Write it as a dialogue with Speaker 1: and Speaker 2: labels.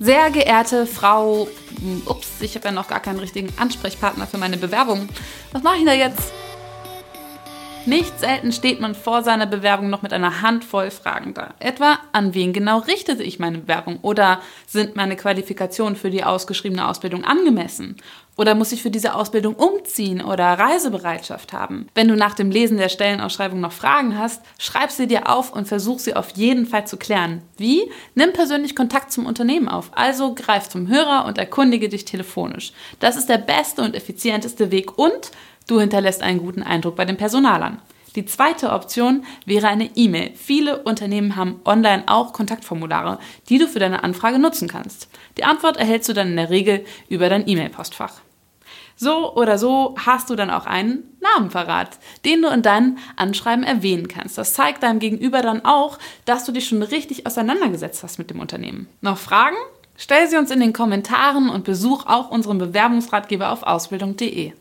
Speaker 1: Sehr geehrte Frau, ups, ich habe ja noch gar keinen richtigen Ansprechpartner für meine Bewerbung. Was mache ich da jetzt? Nicht selten steht man vor seiner Bewerbung noch mit einer Handvoll Fragen da. Etwa, an wen genau richtete ich meine Bewerbung? Oder sind meine Qualifikationen für die ausgeschriebene Ausbildung angemessen? Oder muss ich für diese Ausbildung umziehen oder Reisebereitschaft haben? Wenn du nach dem Lesen der Stellenausschreibung noch Fragen hast, schreib sie dir auf und versuch sie auf jeden Fall zu klären. Wie? Nimm persönlich Kontakt zum Unternehmen auf. Also greif zum Hörer und erkundige dich telefonisch. Das ist der beste und effizienteste Weg und Du hinterlässt einen guten Eindruck bei den Personalern. Die zweite Option wäre eine E-Mail. Viele Unternehmen haben online auch Kontaktformulare, die du für deine Anfrage nutzen kannst. Die Antwort erhältst du dann in der Regel über dein E-Mail-Postfach. So oder so hast du dann auch einen Namenverrat, den du in deinem Anschreiben erwähnen kannst. Das zeigt deinem Gegenüber dann auch, dass du dich schon richtig auseinandergesetzt hast mit dem Unternehmen. Noch Fragen? Stell sie uns in den Kommentaren und besuch auch unseren Bewerbungsratgeber auf ausbildung.de.